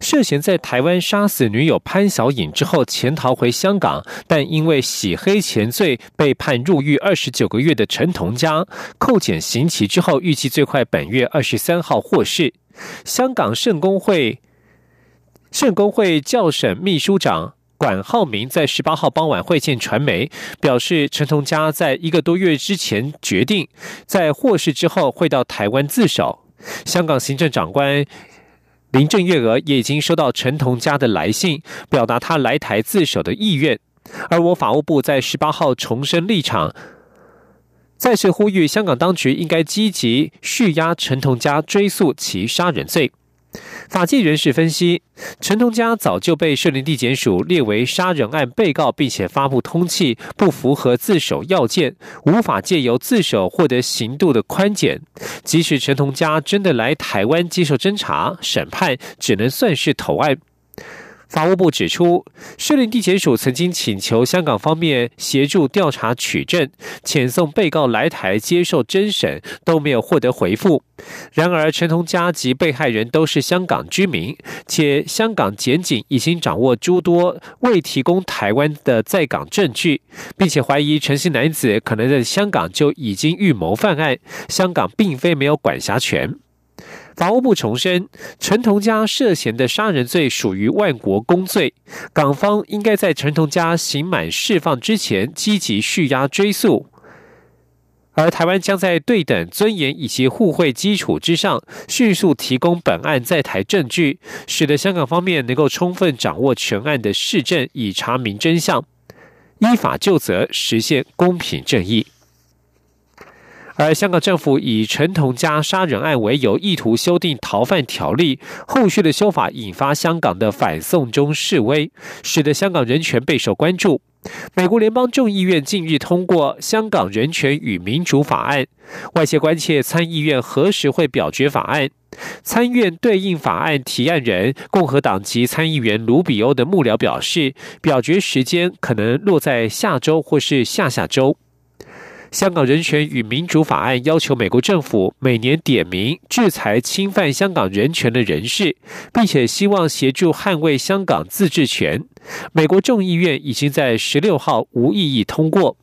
涉嫌在台湾杀死女友潘小颖之后潜逃回香港，但因为洗黑钱罪被判入狱二十九个月的陈同佳，扣减刑期之后，预计最快本月二十三号获释。香港圣公会圣公会教审秘书长管浩明在十八号傍晚会见传媒，表示陈同佳在一个多月之前决定在获释之后会到台湾自首。香港行政长官。林郑月娥也已经收到陈同佳的来信，表达他来台自首的意愿。而我法务部在十八号重申立场，再次呼吁香港当局应该积极续押陈同佳，追诉其杀人罪。法纪人士分析，陈同佳早就被设林地检署列为杀人案被告，并且发布通缉，不符合自首要件，无法借由自首获得刑度的宽减。即使陈同佳真的来台湾接受侦查审判，只能算是投案。法务部指出，设林地检署曾经请求香港方面协助调查取证，遣送被告来台接受侦审，都没有获得回复。然而，陈同佳及被害人都是香港居民，且香港检警已经掌握诸多未提供台湾的在港证据，并且怀疑陈姓男子可能在香港就已经预谋犯案，香港并非没有管辖权。法务部重申，陈同佳涉嫌的杀人罪属于万国公罪，港方应该在陈同佳刑满释放之前积极续押追诉，而台湾将在对等、尊严以及互惠基础之上，迅速提供本案在台证据，使得香港方面能够充分掌握全案的事证，以查明真相，依法就责，实现公平正义。而香港政府以陈同佳杀人案为由，意图修订逃犯条例，后续的修法引发香港的反送中示威，使得香港人权备受关注。美国联邦众议院近日通过《香港人权与民主法案》，外界关切参议院何时会表决法案。参院对应法案提案人共和党籍参议员卢比欧的幕僚表示，表决时间可能落在下周或是下下周。香港人权与民主法案要求美国政府每年点名制裁侵犯香港人权的人士，并且希望协助捍卫香港自治权。美国众议院已经在十六号无异议通过。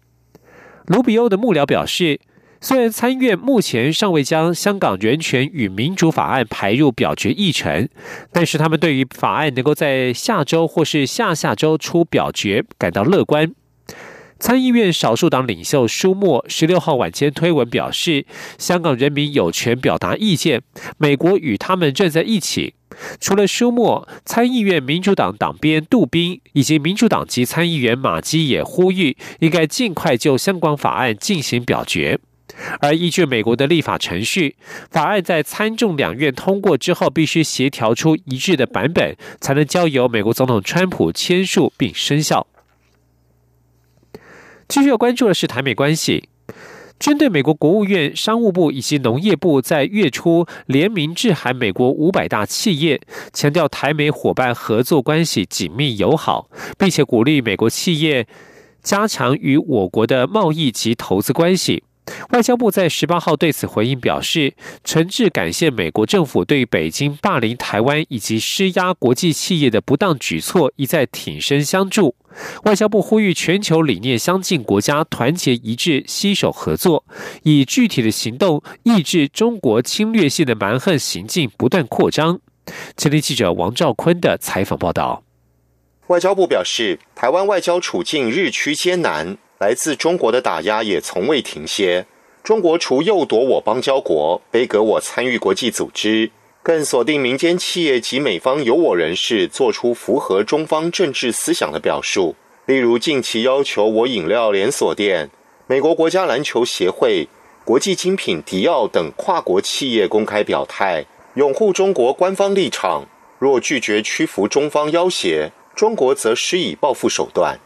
卢比欧的幕僚表示，虽然参议院目前尚未将香港人权与民主法案排入表决议程，但是他们对于法案能够在下周或是下下周出表决感到乐观。参议院少数党领袖舒默十六号晚间推文表示，香港人民有权表达意见，美国与他们站在一起。除了舒默，参议院民主党党鞭杜宾以及民主党籍参议员马基也呼吁，应该尽快就相关法案进行表决。而依据美国的立法程序，法案在参众两院通过之后，必须协调出一致的版本，才能交由美国总统川普签署并生效。继续要关注的是台美关系。针对美国国务院、商务部以及农业部在月初联名致函美国五百大企业，强调台美伙伴合作关系紧密友好，并且鼓励美国企业加强与我国的贸易及投资关系。外交部在十八号对此回应表示，诚挚感谢美国政府对北京霸凌台湾以及施压国际企业的不当举措一再挺身相助。外交部呼吁全球理念相近国家团结一致，携手合作，以具体的行动抑制中国侵略性的蛮横行径不断扩张。前天记者王兆坤的采访报道。外交部表示，台湾外交处境日趋艰难。来自中国的打压也从未停歇。中国除诱夺我邦交国、背隔我参与国际组织，更锁定民间企业及美方有我人士做出符合中方政治思想的表述。例如，近期要求我饮料连锁店、美国国家篮球协会、国际精品迪奥等跨国企业公开表态，拥护中国官方立场。若拒绝屈服中方要挟，中国则施以报复手段。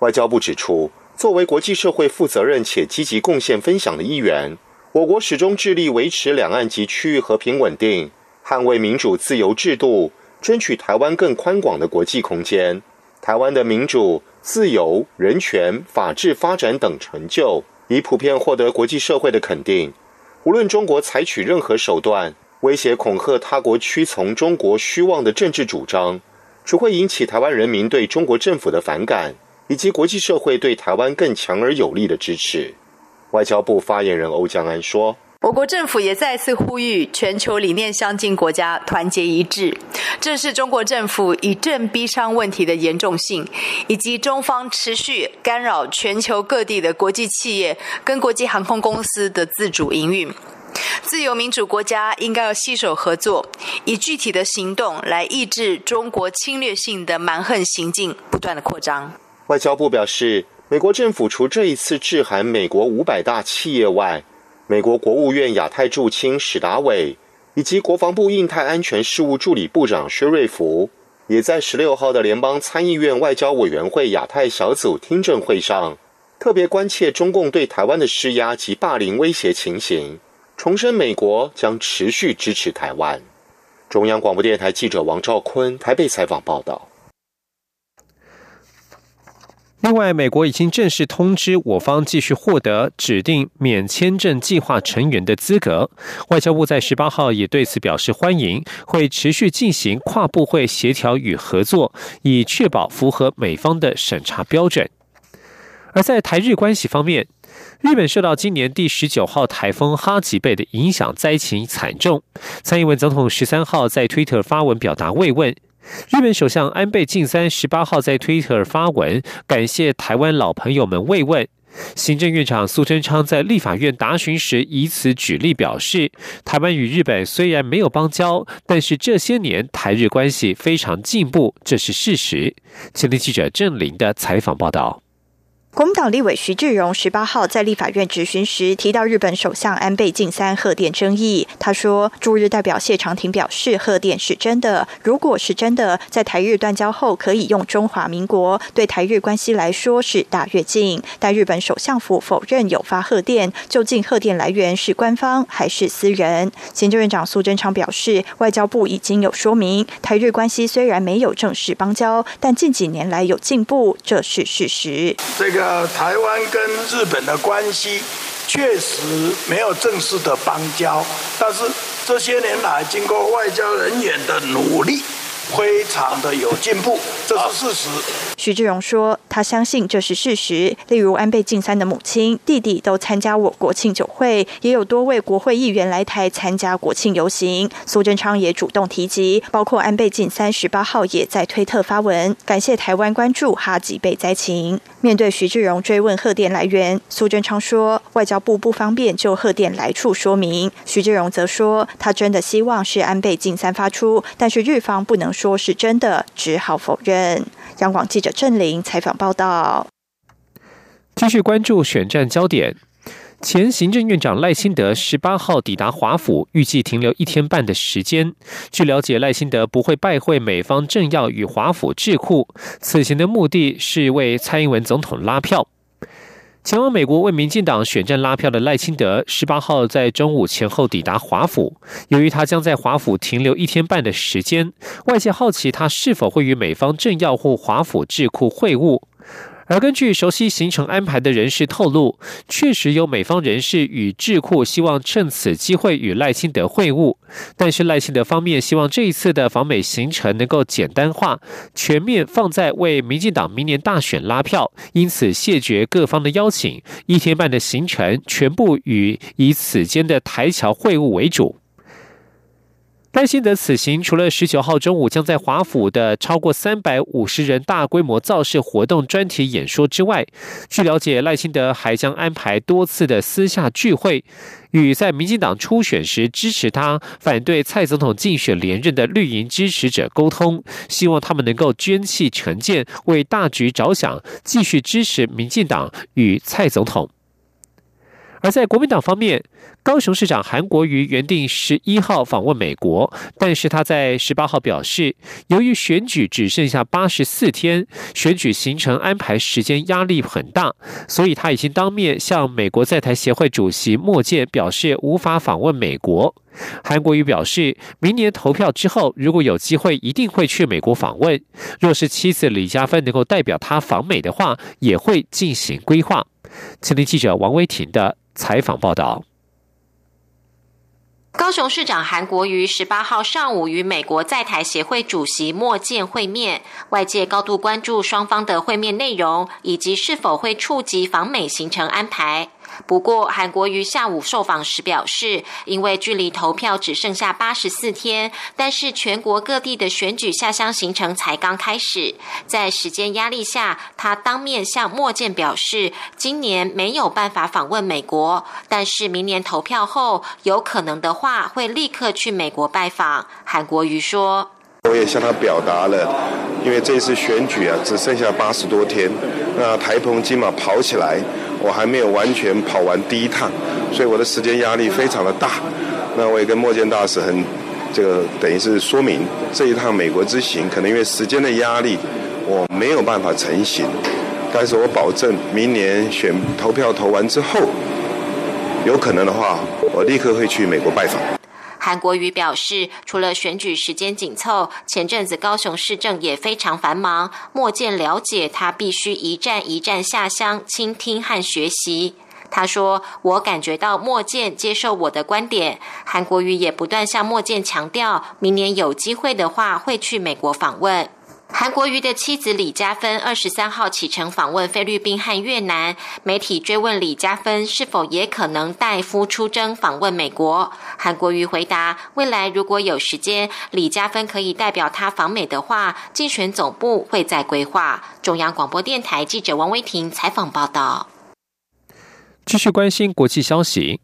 外交部指出，作为国际社会负责任且积极贡献分享的一员，我国始终致力维持两岸及区域和平稳定，捍卫民主自由制度，争取台湾更宽广的国际空间。台湾的民主、自由、人权、法治发展等成就，已普遍获得国际社会的肯定。无论中国采取任何手段，威胁恐吓他国屈从中国虚妄的政治主张，只会引起台湾人民对中国政府的反感，以及国际社会对台湾更强而有力的支持。外交部发言人欧江安说。我国政府也再次呼吁全球理念相近国家团结一致，正视中国政府以政逼商问题的严重性，以及中方持续干扰全球各地的国际企业跟国际航空公司的自主营运。自由民主国家应该要携手合作，以具体的行动来抑制中国侵略性的蛮横行径不断的扩张。外交部表示，美国政府除这一次致函美国五百大企业外，美国国务院亚太驻青史达伟以及国防部印太安全事务助理部长薛瑞福，也在十六号的联邦参议院外交委员会亚太小组听证会上，特别关切中共对台湾的施压及霸凌威胁情形，重申美国将持续支持台湾。中央广播电台记者王兆坤台北采访报道。另外，美国已经正式通知我方继续获得指定免签证计划成员的资格。外交部在十八号也对此表示欢迎，会持续进行跨部会协调与合作，以确保符合美方的审查标准。而在台日关系方面，日本受到今年第十九号台风哈吉贝的影响，灾情惨重。蔡英文总统十三号在推特发文表达慰问。日本首相安倍晋三十八号在推特发文，感谢台湾老朋友们慰问。行政院长苏贞昌在立法院答询时以此举例表示，台湾与日本虽然没有邦交，但是这些年台日关系非常进步，这是事实。前天记者郑玲的采访报道。国民党立委徐志荣十八号在立法院质询时提到日本首相安倍晋三贺电争议，他说驻日代表谢长廷表示贺电是真的，如果是真的，在台日断交后可以用中华民国，对台日关系来说是大跃进。但日本首相府否认有发贺电，究竟贺电来源是官方还是私人？行政院长苏贞昌表示，外交部已经有说明，台日关系虽然没有正式邦交，但近几年来有进步，这是事实。这个。呃，台湾跟日本的关系确实没有正式的邦交，但是这些年来经过外交人员的努力。非常的有进步，这是事实。徐志荣说，他相信这是事实。例如，安倍晋三的母亲、弟弟都参加我国庆酒会，也有多位国会议员来台参加国庆游行。苏贞昌也主动提及，包括安倍晋三十八号也在推特发文，感谢台湾关注哈吉被灾情。面对徐志荣追问贺电来源，苏贞昌说，外交部不方便就贺电来处说明。徐志荣则说，他真的希望是安倍晋三发出，但是日方不能。说是真的，只好否认。央广记者郑玲采访报道。继续关注选战焦点，前行政院长赖清德十八号抵达华府，预计停留一天半的时间。据了解，赖清德不会拜会美方政要与华府智库，此行的目的是为蔡英文总统拉票。前往美国为民进党选战拉票的赖清德，十八号在中午前后抵达华府。由于他将在华府停留一天半的时间，外界好奇他是否会与美方政要或华府智库会晤。而根据熟悉行程安排的人士透露，确实有美方人士与智库希望趁此机会与赖清德会晤，但是赖清德方面希望这一次的访美行程能够简单化、全面放在为民进党明年大选拉票，因此谢绝各方的邀请，一天半的行程全部与以此间的台侨会晤为主。赖清德此行除了十九号中午将在华府的超过三百五十人大规模造势活动专题演说之外，据了解，赖清德还将安排多次的私下聚会，与在民进党初选时支持他、反对蔡总统竞选连任的绿营支持者沟通，希望他们能够捐弃成见，为大局着想，继续支持民进党与蔡总统。而在国民党方面，高雄市长韩国瑜原定十一号访问美国，但是他在十八号表示，由于选举只剩下八十四天，选举行程安排时间压力很大，所以他已经当面向美国在台协会主席莫健表示无法访问美国。韩国瑜表示，明年投票之后，如果有机会，一定会去美国访问。若是妻子李佳芬能够代表他访美的话，也会进行规划。前天记者王威婷的采访报道。高雄市长韩国瑜十八号上午与美国在台协会主席莫健会面，外界高度关注双方的会面内容以及是否会触及访美行程安排。不过，韩国瑜下午受访时表示，因为距离投票只剩下八十四天，但是全国各地的选举下乡行程才刚开始，在时间压力下，他当面向莫健表示，今年没有办法访问美国，但是明年投票后，有可能的话会立刻去美国拜访。韩国瑜说。我也向他表达了，因为这次选举啊，只剩下八十多天，那台澎金马跑起来，我还没有完全跑完第一趟，所以我的时间压力非常的大。那我也跟莫健大使很，这个等于是说明这一趟美国之行，可能因为时间的压力，我没有办法成行。但是我保证，明年选投票投完之后，有可能的话，我立刻会去美国拜访。韩国瑜表示，除了选举时间紧凑，前阵子高雄市政也非常繁忙。莫见了解，他必须一站一站下乡倾听和学习。他说：“我感觉到莫健接受我的观点。”韩国瑜也不断向莫健强调，明年有机会的话会去美国访问。韩国瑜的妻子李嘉芬二十三号启程访问菲律宾和越南，媒体追问李嘉芬是否也可能带夫出征访问美国。韩国瑜回答：未来如果有时间，李嘉芬可以代表他访美的话，竞选总部会再规划。中央广播电台记者王威婷采访报道。继续关心国际消息。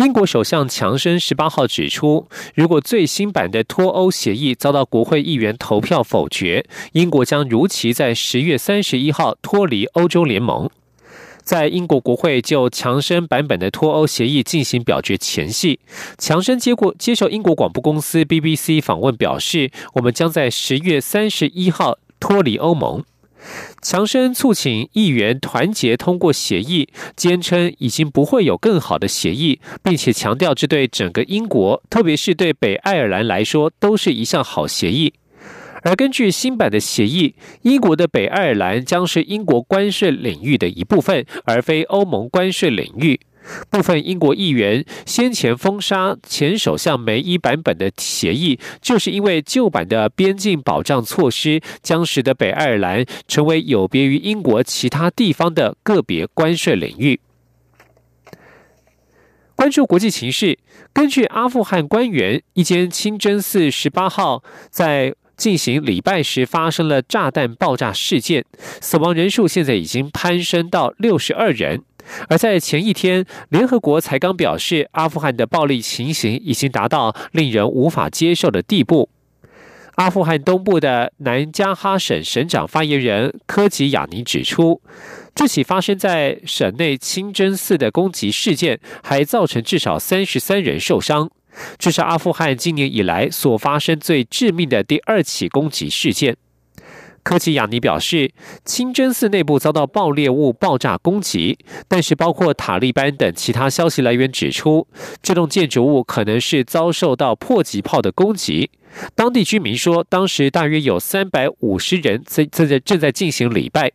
英国首相强生十八号指出，如果最新版的脱欧协议遭到国会议员投票否决，英国将如期在十月三十一号脱离欧洲联盟。在英国国会就强生版本的脱欧协议进行表决前夕，强生接过接受英国广播公司 BBC 访问，表示我们将在十月三十一号脱离欧盟。强生促请议员团结通过协议，坚称已经不会有更好的协议，并且强调这对整个英国，特别是对北爱尔兰来说，都是一项好协议。而根据新版的协议，英国的北爱尔兰将是英国关税领域的一部分，而非欧盟关税领域。部分英国议员先前封杀前首相梅伊版本的协议，就是因为旧版的边境保障措施将使得北爱尔兰成为有别于英国其他地方的个别关税领域。关注国际情势，根据阿富汗官员，一间清真寺十八号在进行礼拜时发生了炸弹爆炸事件，死亡人数现在已经攀升到六十二人。而在前一天，联合国才刚表示，阿富汗的暴力情形已经达到令人无法接受的地步。阿富汗东部的南加哈省省长发言人科吉亚尼指出，这起发生在省内清真寺的攻击事件，还造成至少三十三人受伤，这是阿富汗今年以来所发生最致命的第二起攻击事件。科奇亚尼表示，清真寺内部遭到爆裂物爆炸攻击，但是包括塔利班等其他消息来源指出，这栋建筑物可能是遭受到迫击炮的攻击。当地居民说，当时大约有三百五十人在正在正在进行礼拜。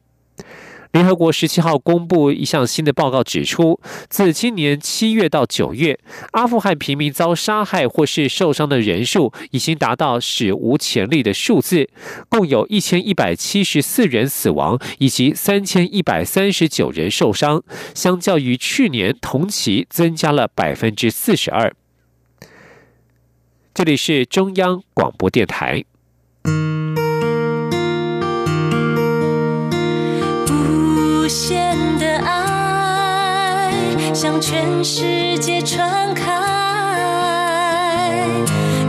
联合国十七号公布一项新的报告，指出，自今年七月到九月，阿富汗平民遭杀害或是受伤的人数已经达到史无前例的数字，共有一千一百七十四人死亡，以及三千一百三十九人受伤，相较于去年同期增加了百分之四十二。这里是中央广播电台。无限的爱向全世界传开，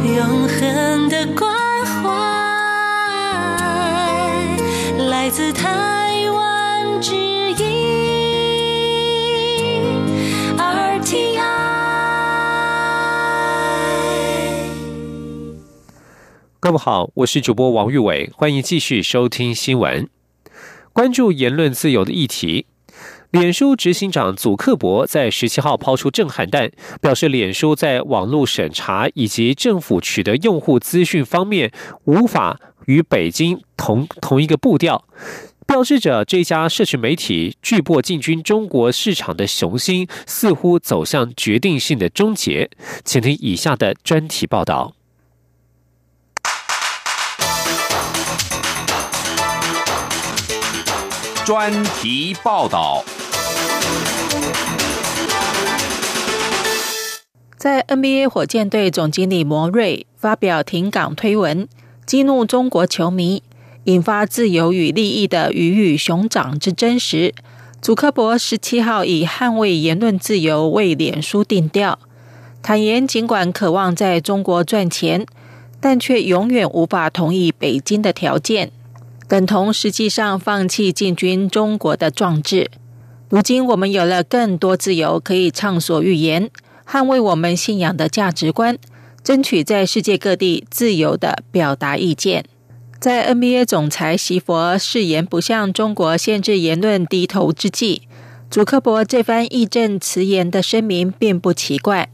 永恒的关怀来自台湾之音 RTI。各位好，我是主播王玉伟，欢迎继续收听新闻。关注言论自由的议题，脸书执行长祖克伯在十七号抛出震撼弹，表示脸书在网络审查以及政府取得用户资讯方面无法与北京同同一个步调，标志着这家社群媒体巨擘进军中国市场的雄心似乎走向决定性的终结。请听以下的专题报道。专题报道。在 NBA 火箭队总经理摩瑞发表停港推文，激怒中国球迷，引发自由与利益的鱼与熊掌之争时，祖克伯十七号以捍卫言论自由为脸书定调，坦言尽管渴望在中国赚钱，但却永远无法同意北京的条件。等同实际上放弃进军中国的壮志。如今我们有了更多自由，可以畅所欲言，捍卫我们信仰的价值观，争取在世界各地自由的表达意见。在 NBA 总裁席佛誓言不向中国限制言论低头之际，祖克伯这番义正辞严的声明并不奇怪。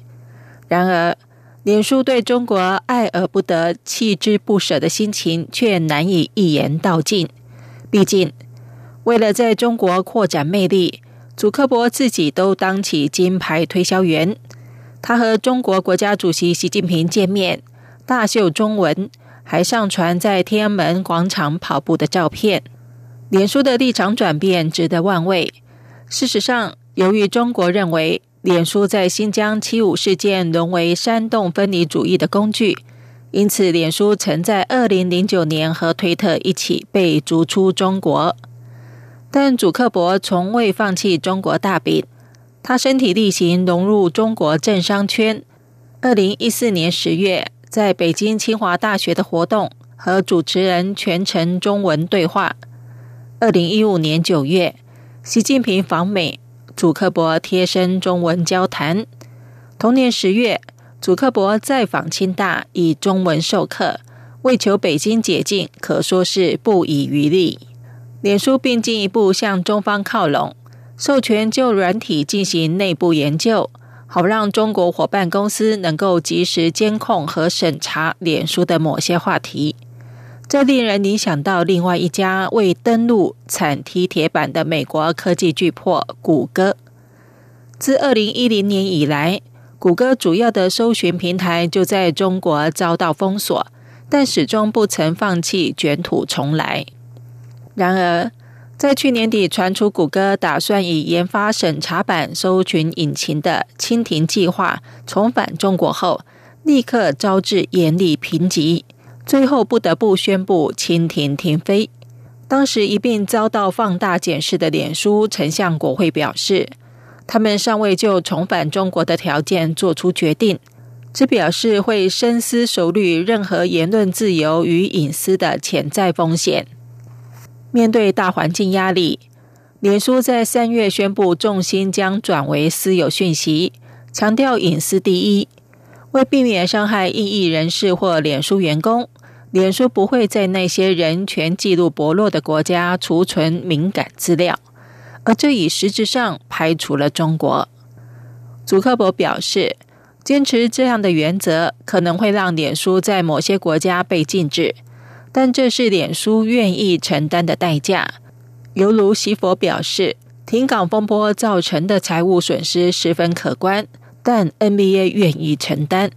然而，脸书对中国爱而不得、弃之不舍的心情，却难以一言道尽。毕竟，为了在中国扩展魅力，祖克伯自己都当起金牌推销员。他和中国国家主席习近平见面，大秀中文，还上传在天安门广场跑步的照片。脸书的立场转变值得万味。事实上，由于中国认为。脸书在新疆七五事件沦为煽动分离主义的工具，因此脸书曾在二零零九年和推特一起被逐出中国。但祖克伯从未放弃中国大饼，他身体力行融入中国政商圈。二零一四年十月，在北京清华大学的活动和主持人全程中文对话。二零一五年九月，习近平访美。祖克伯贴身中文交谈。同年十月，祖克伯再访清大，以中文授课，为求北京解禁，可说是不遗余力。脸书并进一步向中方靠拢，授权就软体进行内部研究，好让中国伙伴公司能够及时监控和审查脸书的某些话题。这令人联想到另外一家为登陆产踢铁板的美国科技巨擘谷歌。自二零一零年以来，谷歌主要的搜寻平台就在中国遭到封锁，但始终不曾放弃卷土重来。然而，在去年底传出谷歌打算以研发审查版搜寻引擎的“蜻蜓计划”重返中国后，立刻招致严厉评级。最后不得不宣布蜻蜓停飞。当时一并遭到放大检视的脸书曾向国会表示，他们尚未就重返中国的条件做出决定，只表示会深思熟虑任何言论自由与隐私的潜在风险。面对大环境压力，脸书在三月宣布重心将转为私有讯息，强调隐私第一。为避免伤害异议人士或脸书员工，脸书不会在那些人权记录薄弱的国家储存敏感资料，而这已实质上排除了中国。祖克伯表示，坚持这样的原则可能会让脸书在某些国家被禁止，但这是脸书愿意承担的代价。犹如习佛表示，停港风波造成的财务损失十分可观。但 NBA 愿意承担。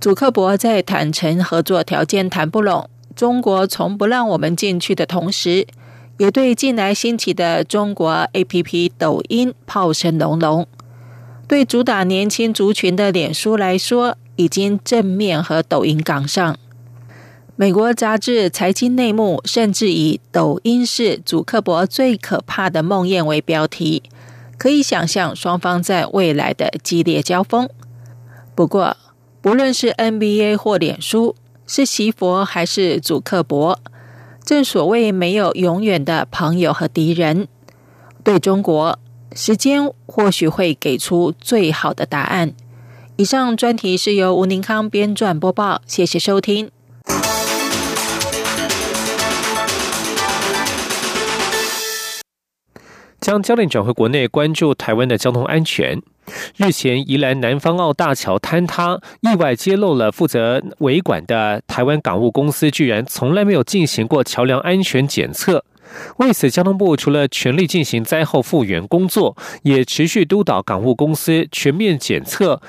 祖克伯在坦诚合作条件谈不拢，中国从不让我们进去的同时，也对近来兴起的中国 APP 抖音炮声隆隆。对主打年轻族群的脸书来说，已经正面和抖音杠上。美国杂志《财经内幕》甚至以“抖音是祖克伯最可怕的梦魇”为标题。可以想象双方在未来的激烈交锋。不过，不论是 NBA 或脸书，是习佛还是祖克伯，正所谓没有永远的朋友和敌人。对中国，时间或许会给出最好的答案。以上专题是由吴宁康编撰播报，谢谢收听。将焦点转回国内，关注台湾的交通安全。日前，宜兰南方澳大桥坍塌，意外揭露了负责维管的台湾港务公司居然从来没有进行过桥梁安全检测。为此，交通部除了全力进行灾后复原工作，也持续督导港务公司全面检测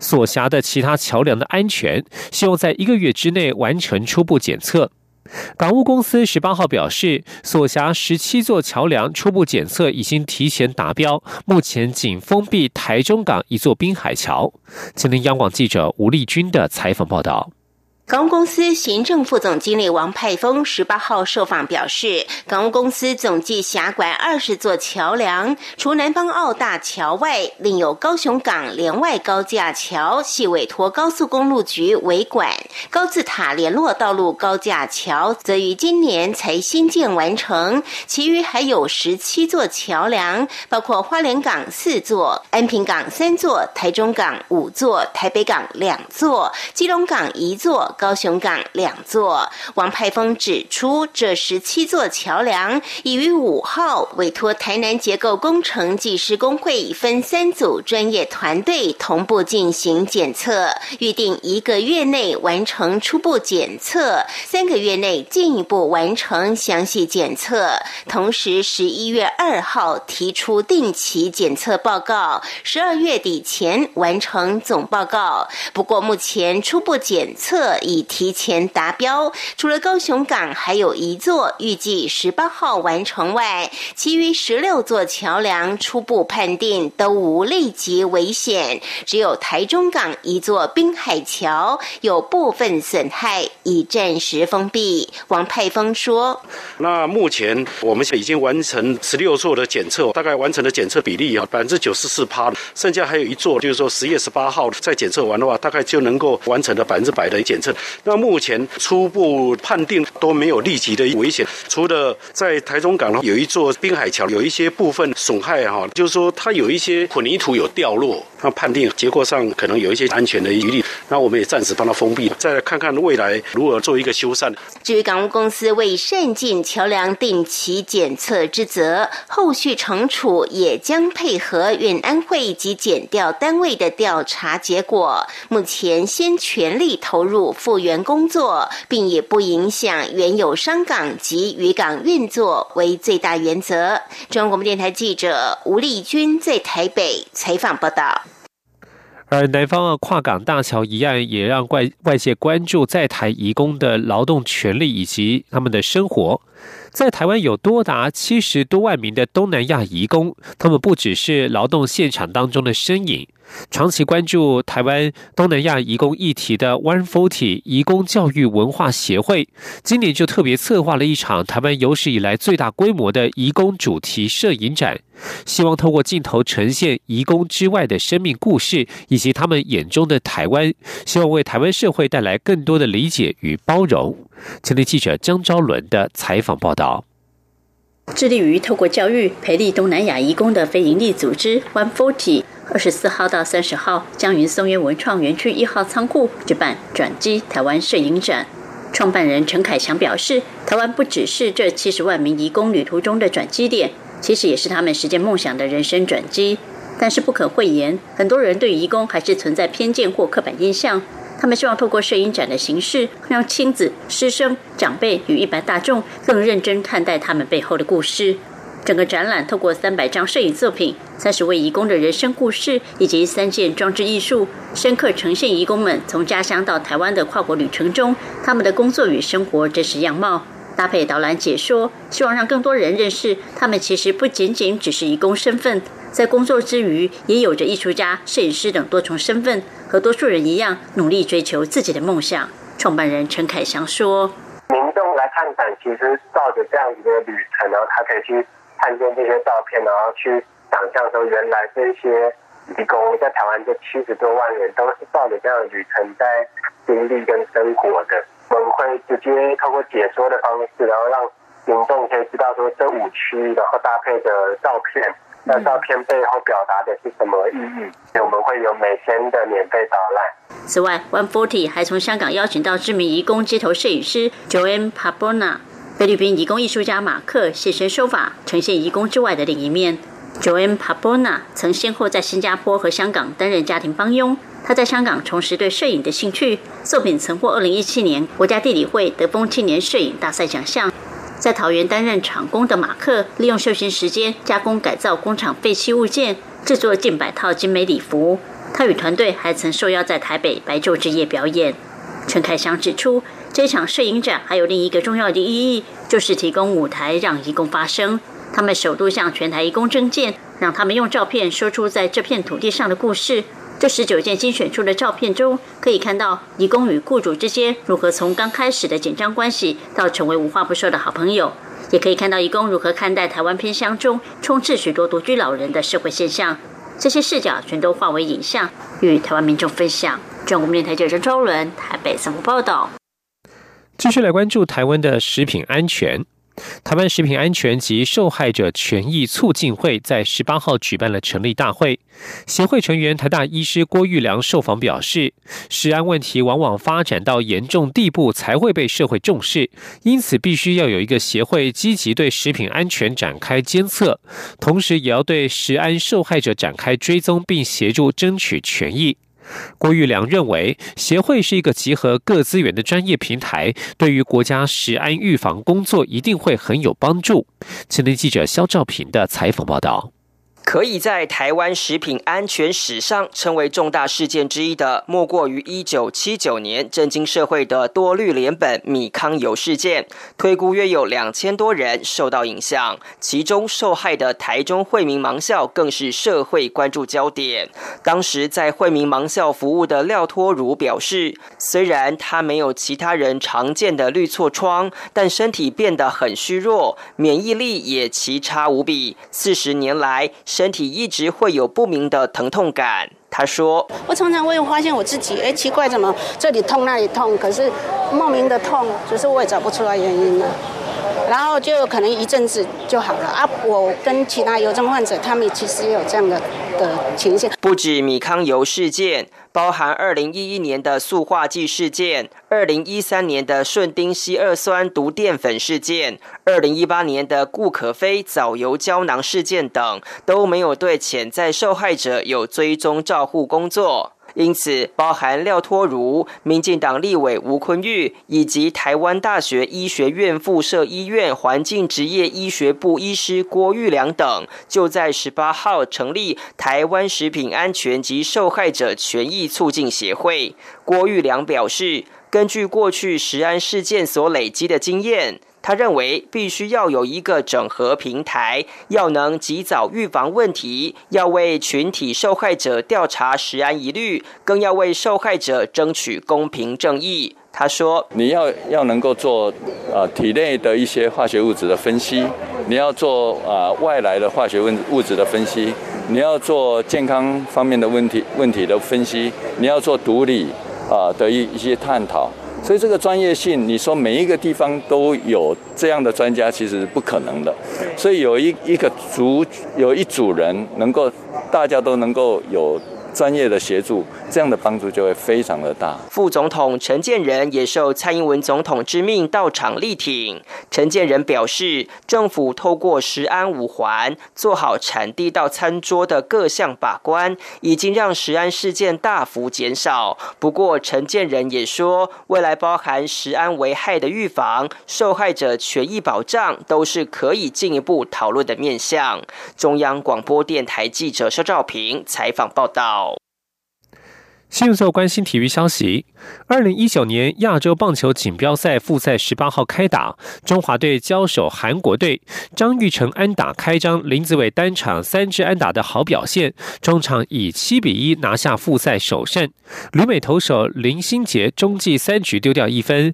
所辖的其他桥梁的安全，希望在一个月之内完成初步检测。港务公司十八号表示，所辖十七座桥梁初步检测已经提前达标，目前仅封闭台中港一座滨海桥。今天央广记者吴丽君的采访报道。港务公司行政副总经理王派峰十八号受访表示，港务公司总计辖管二十座桥梁，除南方澳大桥外，另有高雄港连外高架桥系委托高速公路局维管，高字塔联络道路高架桥则于今年才新建完成。其余还有十七座桥梁，包括花莲港四座、安平港三座、台中港五座、台北港两座、基隆港一座。高雄港两座，王派峰指出，这十七座桥梁已于五号委托台南结构工程技师工会分三组专业团队同步进行检测，预定一个月内完成初步检测，三个月内进一步完成详细检测。同时，十一月二号提出定期检测报告，十二月底前完成总报告。不过，目前初步检测。已提前达标，除了高雄港还有一座预计十八号完成外，其余十六座桥梁初步判定都无立即危险，只有台中港一座滨海桥有部分损害，已暂时封闭。王派峰说：“那目前我们已经完成十六座的检测，大概完成的检测比例啊百分之九十四趴，剩下还有一座，就是说十月十八号再检测完的话，大概就能够完成的百分之百的检测。”那目前初步判定都没有立即的危险，除了在台中港有一座滨海桥有一些部分损害哈，就是说它有一些混凝土有掉落，那判定结构上可能有一些安全的疑虑，那我们也暂时帮它封闭，再来看看未来如何做一个修缮。至于港务公司为善尽桥梁定期检测之责，后续惩处也将配合远安会及检调单位的调查结果。目前先全力投入。复原工作，并以不影响原有商港及渔港运作为最大原则。中央广播电台记者吴丽君在台北采访报道。而南方的跨港大桥一案，也让外外界关注在台移工的劳动权利以及他们的生活。在台湾有多达七十多万名的东南亚移工，他们不只是劳动现场当中的身影。长期关注台湾东南亚移工议题的 One Forty 移工教育文化协会，今年就特别策划了一场台湾有史以来最大规模的移工主题摄影展，希望透过镜头呈现移工之外的生命故事，以及他们眼中的台湾，希望为台湾社会带来更多的理解与包容。前天记者张昭伦的采访报道。致力于透过教育培力东南亚移工的非营利组织 One Forty，二十四号到三十号将于松原文创园区一号仓库举办转机台湾摄影展。创办人陈凯强表示，台湾不只是这七十万名移工旅途中的转机点，其实也是他们实现梦想的人生转机。但是不可讳言，很多人对移工还是存在偏见或刻板印象。他们希望透过摄影展的形式，让亲子、师生、长辈与一般大众更认真看待他们背后的故事。整个展览透过三百张摄影作品、三十位义工的人生故事以及三件装置艺术，深刻呈现义工们从家乡到台湾的跨国旅程中他们的工作与生活真实样貌。搭配导览解说，希望让更多人认识他们其实不仅仅只是义工身份。在工作之余，也有着艺术家、摄影师等多重身份，和多数人一样，努力追求自己的梦想。创办人陈凯祥说：“民众来看展，其实照着这样子的旅程，然后他可以去看见这些照片，然后去想象说，原来这些义工在台湾这七十多万人，都是照着这样的旅程在经历跟生活的。我们会直接透过解说的方式，然后让民众可以知道说这五区，然后搭配的照片。”那照片背后表达的是什么意义？我们会有每天的免费导览。此外，One Forty 还从香港邀请到知名移工街头摄影师 Joanne Pabona，菲律宾移工艺术家马克现身说法，呈现移工之外的另一面。Joanne Pabona 曾先后在新加坡和香港担任家庭帮佣。他在香港重拾对摄影的兴趣，作品曾获二零一七年国家地理会德丰青年摄影大赛奖项。在桃园担任厂工的马克，利用休闲时间加工改造工厂废弃物件，制作近百套精美礼服。他与团队还曾受邀在台北白昼之夜表演。陈凯祥指出。这场摄影展还有另一个重要的意义，就是提供舞台让义工发声。他们首度向全台义工征件，让他们用照片说出在这片土地上的故事。这十九件精选出的照片中，可以看到义工与雇主之间如何从刚开始的紧张关系到成为无话不说的好朋友，也可以看到义工如何看待台湾偏乡中充斥许多独居老人的社会现象。这些视角全都化为影像，与台湾民众分享。中国电台记者周伦台北综合报道。继续来关注台湾的食品安全。台湾食品安全及受害者权益促进会在十八号举办了成立大会。协会成员台大医师郭玉良受访表示，食安问题往往发展到严重地步才会被社会重视，因此必须要有一个协会积极对食品安全展开监测，同时也要对食安受害者展开追踪，并协助争取权益。郭玉良认为，协会是一个集合各资源的专业平台，对于国家食安预防工作一定会很有帮助。青年记者肖兆平的采访报道。可以在台湾食品安全史上称为重大事件之一的，莫过于一九七九年震惊社会的多氯联苯米糠油事件。推估约有两千多人受到影响，其中受害的台中惠民盲校更是社会关注焦点。当时在惠民盲校服务的廖托如表示，虽然他没有其他人常见的绿痤疮，但身体变得很虚弱，免疫力也奇差无比。四十年来，身体一直会有不明的疼痛感。他说：“我常常会发现我自己，哎，奇怪，怎么这里痛那里痛？可是莫名的痛，只是我也找不出来原因了。然后就可能一阵子就好了啊。我跟其他油症患者，他们其实也有这样的的情形。不止米糠油事件。”包含二零一一年的塑化剂事件，二零一三年的顺丁烯二酸毒淀粉事件，二零一八年的固可飞藻油胶囊事件等，都没有对潜在受害者有追踪照护工作。因此，包含廖托如、民进党立委吴坤玉以及台湾大学医学院附设医院环境职业医学部医师郭玉良等，就在十八号成立台湾食品安全及受害者权益促进协会。郭玉良表示，根据过去食安事件所累积的经验。他认为必须要有一个整合平台，要能及早预防问题，要为群体受害者调查食安疑虑，更要为受害者争取公平正义。他说：“你要要能够做呃体内的一些化学物质的分析，你要做啊外来的化学物物质的分析，你要做健康方面的问题问题的分析，你要做毒理啊的一一些探讨。”所以这个专业性，你说每一个地方都有这样的专家，其实是不可能的。所以有一一个组，有一组人能够，大家都能够有。专业的协助，这样的帮助就会非常的大。副总统陈建仁也受蔡英文总统之命到场力挺。陈建仁表示，政府透过食安五环做好产地到餐桌的各项把关，已经让食安事件大幅减少。不过，陈建仁也说，未来包含食安危害的预防、受害者权益保障，都是可以进一步讨论的面向。中央广播电台记者肖兆平采访报道。新闻关心体育消息：二零一九年亚洲棒球锦标赛复赛十八号开打，中华队交手韩国队。张玉成安打开张，林子伟单场三支安打的好表现，中场以七比一拿下复赛首胜。旅美投手林心杰中继三局丢掉一分。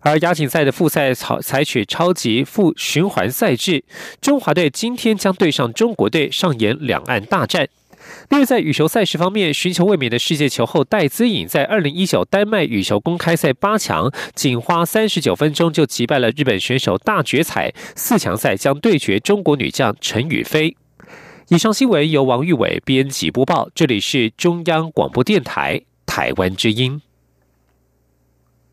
而亚锦赛的复赛采采取超级复循环赛制，中华队今天将对上中国队，上演两岸大战。另外，在羽球赛事方面，寻求卫冕的世界球后戴资颖在二零一九丹麦羽球公开赛八强，仅花三十九分钟就击败了日本选手，大绝彩。四强赛将对决中国女将陈雨菲。以上新闻由王玉伟编辑播报，这里是中央广播电台台湾之音。